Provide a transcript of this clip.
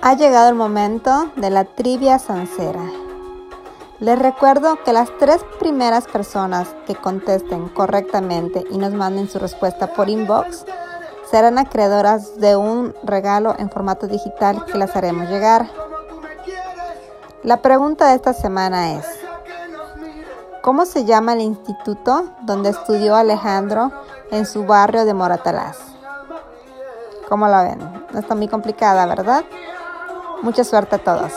Ha llegado el momento de la trivia sancera. Les recuerdo que las tres primeras personas que contesten correctamente y nos manden su respuesta por inbox serán acreedoras de un regalo en formato digital que las haremos llegar. La pregunta de esta semana es, ¿cómo se llama el instituto donde estudió Alejandro en su barrio de Moratalaz? ¿Cómo la ven? No está muy complicada, ¿verdad? Mucha suerte a todos.